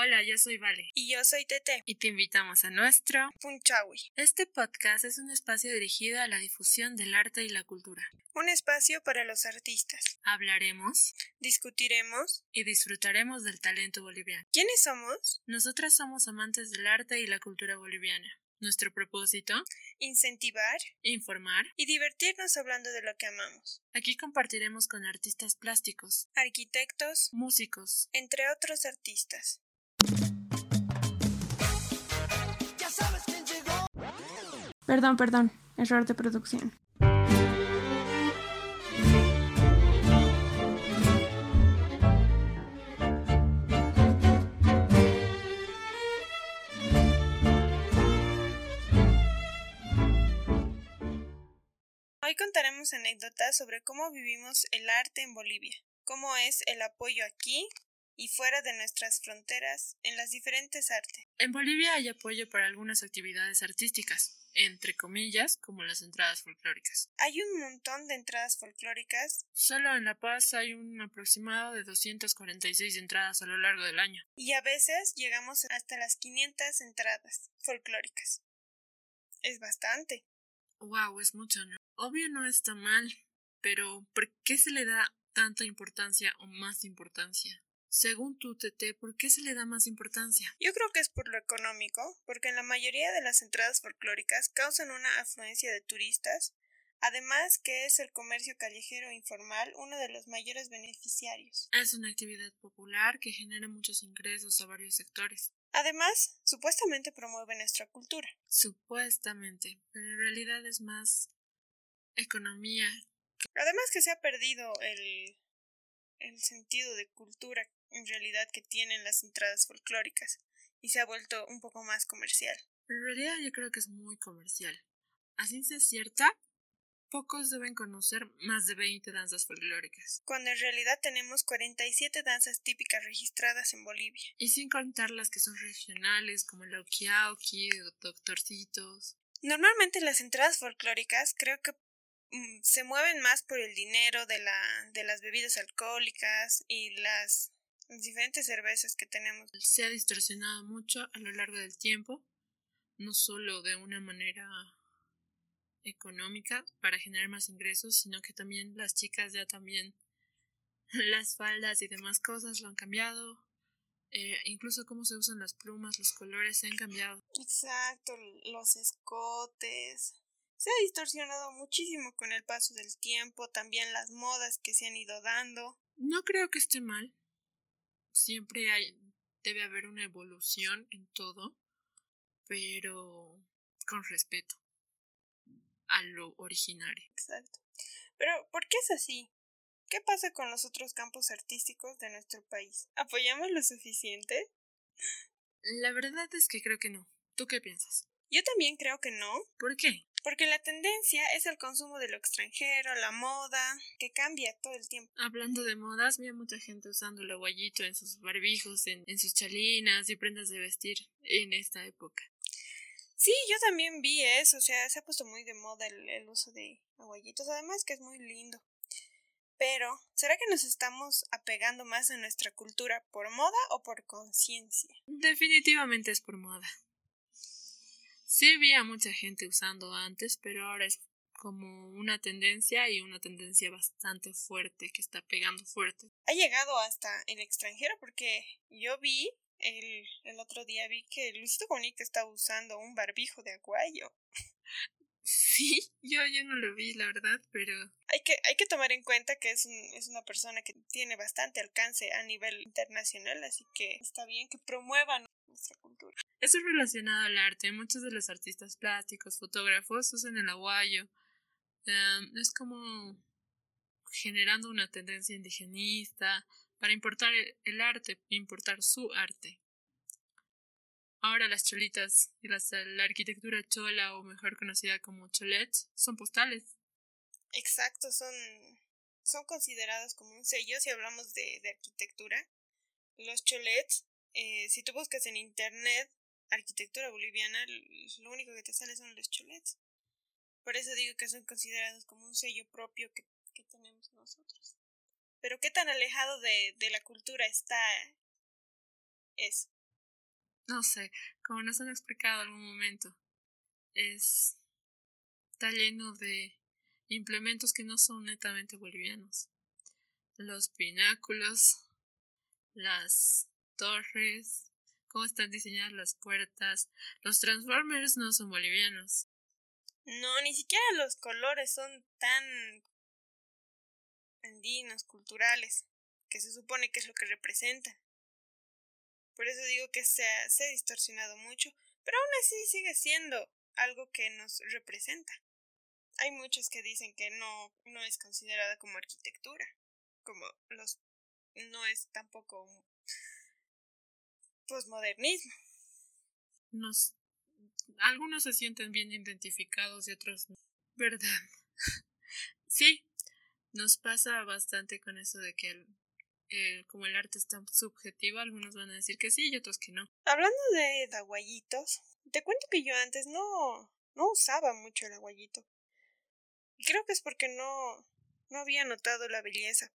Hola, yo soy Vale. Y yo soy Tete. Y te invitamos a nuestro Punchawi. Este podcast es un espacio dirigido a la difusión del arte y la cultura. Un espacio para los artistas. Hablaremos, discutiremos y disfrutaremos del talento boliviano. ¿Quiénes somos? Nosotras somos amantes del arte y la cultura boliviana. Nuestro propósito, incentivar, informar y divertirnos hablando de lo que amamos. Aquí compartiremos con artistas plásticos, arquitectos, músicos, entre otros artistas. Perdón, perdón, error de producción. Hoy contaremos anécdotas sobre cómo vivimos el arte en Bolivia, cómo es el apoyo aquí y fuera de nuestras fronteras en las diferentes artes. En Bolivia hay apoyo para algunas actividades artísticas, entre comillas, como las entradas folclóricas. Hay un montón de entradas folclóricas. Solo en La Paz hay un aproximado de 246 entradas a lo largo del año. Y a veces llegamos hasta las 500 entradas folclóricas. Es bastante. Wow, es mucho, ¿no? Obvio no está mal, pero ¿por qué se le da tanta importancia o más importancia? Según tu TT, ¿por qué se le da más importancia? Yo creo que es por lo económico, porque en la mayoría de las entradas folclóricas causan una afluencia de turistas, además que es el comercio callejero informal uno de los mayores beneficiarios. Es una actividad popular que genera muchos ingresos a varios sectores. Además, supuestamente promueve nuestra cultura. Supuestamente, pero en realidad es más economía. Además que se ha perdido el, el sentido de cultura en realidad que tienen las entradas folclóricas y se ha vuelto un poco más comercial. en realidad yo creo que es muy comercial. Así es cierta, pocos deben conocer más de 20 danzas folclóricas. Cuando en realidad tenemos 47 danzas típicas registradas en Bolivia. Y sin contar las que son regionales como el Aukiauki, Doctorcitos. Normalmente las entradas folclóricas creo que Mm, se mueven más por el dinero de, la, de las bebidas alcohólicas y las diferentes cervezas que tenemos. Se ha distorsionado mucho a lo largo del tiempo, no solo de una manera económica para generar más ingresos, sino que también las chicas ya también las faldas y demás cosas lo han cambiado. Eh, incluso cómo se usan las plumas, los colores se han cambiado. Exacto, los escotes, se ha distorsionado muchísimo con el paso del tiempo, también las modas que se han ido dando. No creo que esté mal. Siempre hay, debe haber una evolución en todo, pero con respeto a lo originario. Exacto. Pero, ¿por qué es así? ¿Qué pasa con los otros campos artísticos de nuestro país? ¿Apoyamos lo suficiente? La verdad es que creo que no. ¿Tú qué piensas? Yo también creo que no. ¿Por qué? Porque la tendencia es el consumo de lo extranjero, la moda, que cambia todo el tiempo. Hablando de modas, vi a mucha gente usando el aguayito en sus barbijos, en, sus chalinas y prendas de vestir en esta época. Sí, yo también vi eso, o sea, se ha puesto muy de moda el, el uso de aguayitos, además que es muy lindo. Pero, ¿será que nos estamos apegando más a nuestra cultura por moda o por conciencia? Definitivamente es por moda. Sí había mucha gente usando antes, pero ahora es como una tendencia y una tendencia bastante fuerte que está pegando fuerte. Ha llegado hasta el extranjero porque yo vi el, el otro día vi que Luisito Comunica estaba usando un barbijo de aguayo. Sí, yo, yo no lo vi, la verdad, pero... Hay que, hay que tomar en cuenta que es, un, es una persona que tiene bastante alcance a nivel internacional, así que está bien que promuevan Eso es relacionado al arte. Muchos de los artistas plásticos, fotógrafos usan el aguayo. Em, es como generando una tendencia indigenista para importar el arte, importar su arte. Ahora las cholitas y la arquitectura chola o mejor conocida como cholets son postales. Exacto, son, son consideradas como un sello si hablamos de, de arquitectura. Los cholets eh, si tú buscas en internet arquitectura boliviana, lo único que te sale son los cholets. Por eso digo que son considerados como un sello propio que, que tenemos nosotros. Pero qué tan alejado de, de la cultura está eso. no sé, como nos han explicado algún momento, es, está lleno de implementos que no son netamente bolivianos. Los pináculos, las torres, cómo están diseñadas las puertas. Los Transformers no son bolivianos. No, ni siquiera los colores son tan andinos, culturales, que se supone que es lo que representan. Por eso digo que se ha, se ha distorsionado mucho, pero aún así sigue siendo algo que nos representa. Hay muchos que dicen que no, no es considerada como arquitectura, como los no es tampoco posmodernismo. Nos, algunos se sienten bien identificados y otros no. ¿Verdad? sí, nos pasa bastante con eso de que el, como el arte es tan subjetivo, algunos van a decir que sí y otros que no. Hablando de aguayitos, te cuento que yo antes no, no usaba mucho el aguayito. Y creo que es porque no, no había notado la belleza.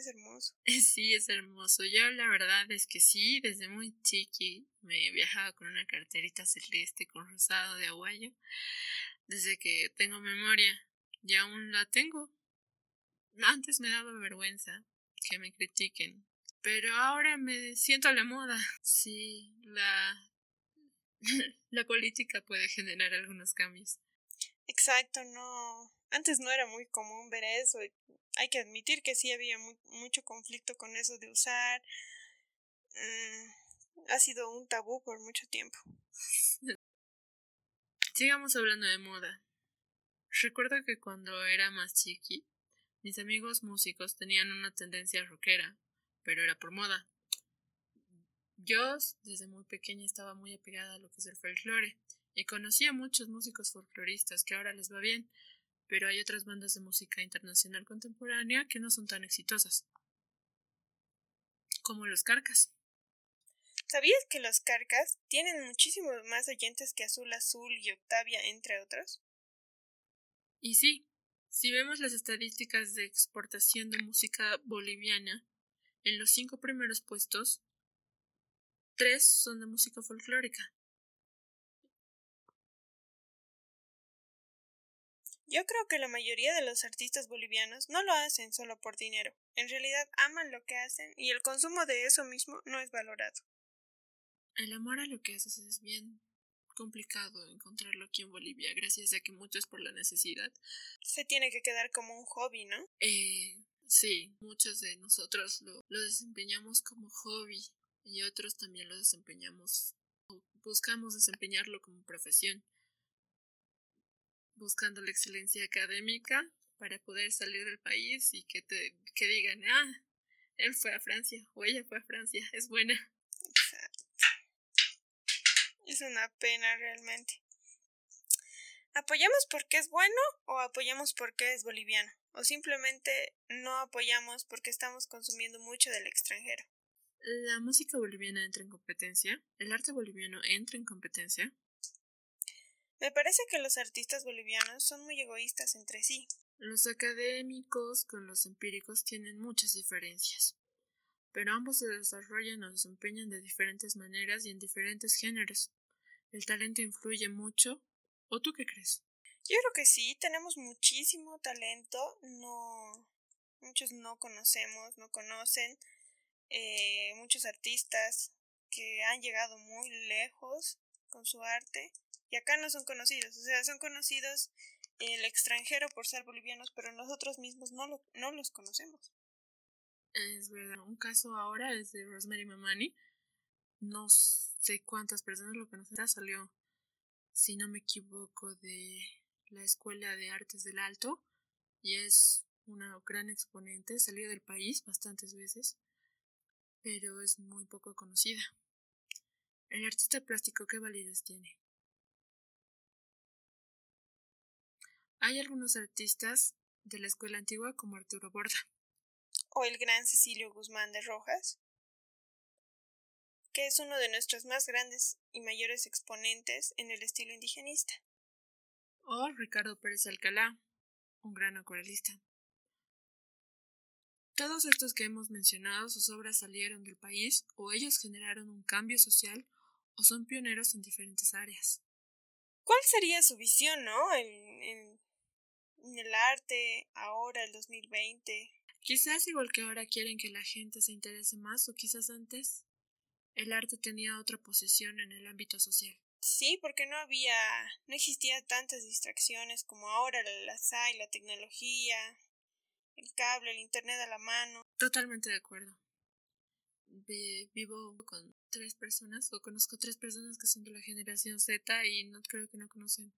Es hermoso. Sí, es hermoso. Yo la verdad es que sí, desde muy chiqui me viajaba con una carterita celeste con rosado de aguayo. Desde que tengo memoria. Y aún la tengo. Antes me daba vergüenza que me critiquen. Pero ahora me siento a la moda. Sí, la. la política puede generar algunos cambios. Exacto, no. Antes no era muy común ver eso. Hay que admitir que sí había mucho conflicto con eso de usar. Mm, ha sido un tabú por mucho tiempo. Sigamos hablando de moda. Recuerdo que cuando era más chiqui, mis amigos músicos tenían una tendencia rockera, pero era por moda. Yo desde muy pequeña estaba muy apegada a lo que es el folclore y conocí a muchos músicos folcloristas que ahora les va bien, pero hay otras bandas de música internacional contemporánea que no son tan exitosas, como los Carcas. ¿Sabías que los Carcas tienen muchísimos más oyentes que Azul Azul y Octavia, entre otros? Y sí, si vemos las estadísticas de exportación de música boliviana, en los cinco primeros puestos, tres son de música folclórica. Yo creo que la mayoría de los artistas bolivianos no lo hacen solo por dinero. En realidad aman lo que hacen y el consumo de eso mismo no es valorado. El amor a lo que haces es bien complicado encontrarlo aquí en Bolivia, gracias a que muchos por la necesidad. Se tiene que quedar como un hobby, ¿no? Eh, sí, muchos de nosotros lo, lo desempeñamos como hobby y otros también lo desempeñamos o buscamos desempeñarlo como profesión, buscando la excelencia académica para poder salir del país y que te que digan, ah, él fue a Francia o ella fue a Francia, es buena. Es una pena realmente. ¿Apoyamos porque es bueno o apoyamos porque es boliviano? ¿O simplemente no apoyamos porque estamos consumiendo mucho del extranjero? ¿La música boliviana entra en competencia? ¿El arte boliviano entra en competencia? Me parece que los artistas bolivianos son muy egoístas entre sí. Los académicos con los empíricos tienen muchas diferencias, pero ambos se desarrollan o desempeñan de diferentes maneras y en diferentes géneros. ¿El talento influye mucho? ¿O tú qué crees? Yo creo que sí, tenemos muchísimo talento, no muchos no conocemos, no conocen, eh, muchos artistas que han llegado muy lejos con su arte y acá no son conocidos, o sea, son conocidos el extranjero por ser bolivianos, pero nosotros mismos no, lo, no los conocemos. Es verdad, un caso ahora es de Rosemary Mamani, no sé cuántas personas lo conocen. Salió, si no me equivoco, de la Escuela de Artes del Alto y es una gran exponente. Salió del país bastantes veces, pero es muy poco conocida. El artista plástico, ¿qué validez tiene? Hay algunos artistas de la escuela antigua como Arturo Borda. O el gran Cecilio Guzmán de Rojas que es uno de nuestros más grandes y mayores exponentes en el estilo indigenista. O Ricardo Pérez Alcalá, un gran acuarelista. Todos estos que hemos mencionado, sus obras salieron del país o ellos generaron un cambio social o son pioneros en diferentes áreas. ¿Cuál sería su visión, no? En, en, en el arte, ahora, el 2020. Quizás igual que ahora quieren que la gente se interese más o quizás antes el arte tenía otra posición en el ámbito social. Sí, porque no había, no existía tantas distracciones como ahora las hay, la tecnología, el cable, el internet a la mano. Totalmente de acuerdo. Vivo con tres personas, o conozco tres personas que son de la generación Z y no creo que no conocen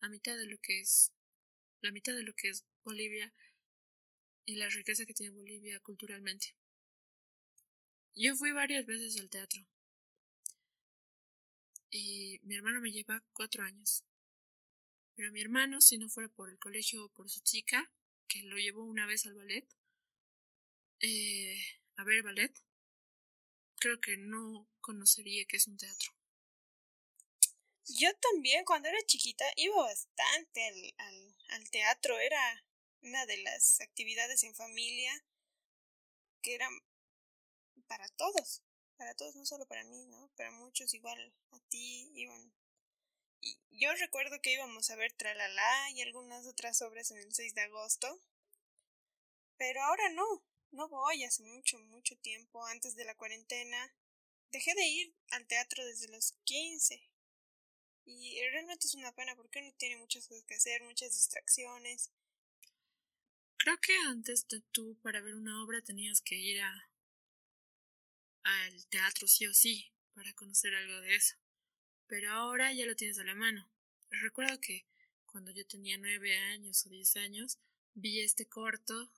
la mitad de lo que es la mitad de lo que es Bolivia y la riqueza que tiene Bolivia culturalmente. Yo fui varias veces al teatro. Y mi hermano me lleva cuatro años. Pero mi hermano, si no fuera por el colegio o por su chica, que lo llevó una vez al ballet, eh, a ver ballet, creo que no conocería qué es un teatro. Yo también, cuando era chiquita, iba bastante al, al, al teatro. Era una de las actividades en familia que eran para todos, para todos, no solo para mí, ¿no? Para muchos igual a ti iban. Y yo recuerdo que íbamos a ver Tralala y algunas otras obras en el 6 de agosto, pero ahora no, no voy hace mucho, mucho tiempo, antes de la cuarentena. Dejé de ir al teatro desde los 15. Y realmente es una pena porque uno tiene muchas cosas que hacer, muchas distracciones. Creo que antes de tú para ver una obra tenías que ir a al teatro sí o sí para conocer algo de eso. Pero ahora ya lo tienes a la mano. Recuerdo que cuando yo tenía nueve años o diez años vi este corto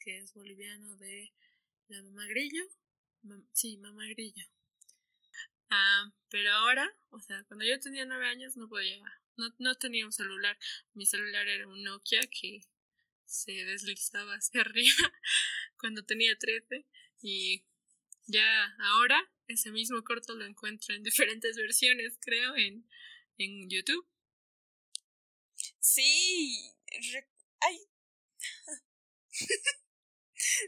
que es boliviano de la mamá grillo. sí, mamá grillo. Ah, pero ahora, o sea, cuando yo tenía nueve años no podía, no, no tenía un celular. Mi celular era un Nokia que se deslizaba hacia arriba cuando tenía trece y ya ahora ese mismo corto lo encuentro en diferentes versiones, creo, en, en YouTube. Sí, hay...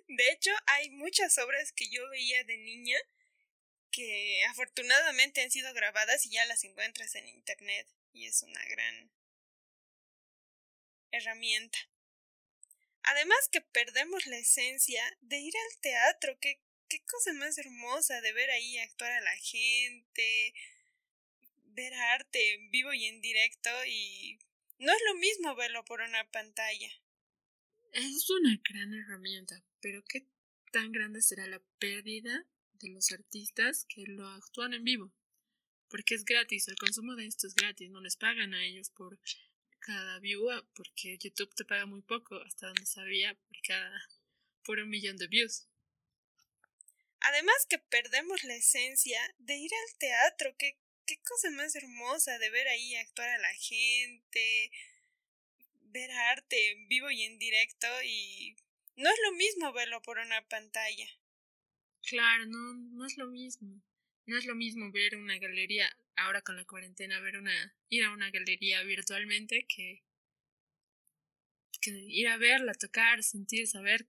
de hecho, hay muchas obras que yo veía de niña que afortunadamente han sido grabadas y ya las encuentras en internet y es una gran herramienta. Además que perdemos la esencia de ir al teatro, que qué cosa más hermosa de ver ahí actuar a la gente, ver arte en vivo y en directo y no es lo mismo verlo por una pantalla. Es una gran herramienta, pero ¿qué tan grande será la pérdida de los artistas que lo actúan en vivo? Porque es gratis, el consumo de esto es gratis, no les pagan a ellos por cada view, porque YouTube te paga muy poco, hasta donde sabía, por cada por un millón de views. Además que perdemos la esencia de ir al teatro, qué, qué cosa más hermosa de ver ahí actuar a la gente, ver arte en vivo y en directo y no es lo mismo verlo por una pantalla. Claro, no, no es lo mismo. No es lo mismo ver una galería ahora con la cuarentena, ver una ir a una galería virtualmente que que ir a verla, tocar, sentir, saber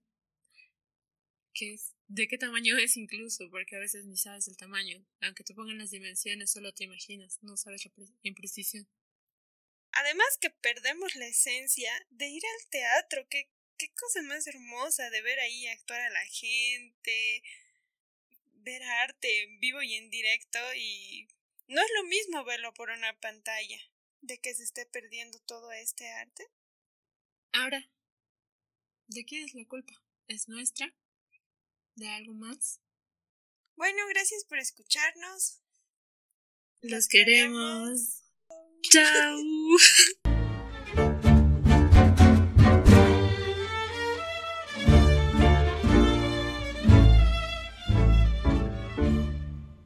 qué es de qué tamaño es incluso, porque a veces ni sabes el tamaño. Aunque te pongan las dimensiones, solo te imaginas, no sabes la imprecisión. Además que perdemos la esencia de ir al teatro, qué, qué cosa más hermosa de ver ahí actuar a la gente, ver arte en vivo y en directo y no es lo mismo verlo por una pantalla, de que se esté perdiendo todo este arte. Ahora, ¿de quién es la culpa? ¿Es nuestra? de algo más? Bueno, gracias por escucharnos. Los, queremos. down.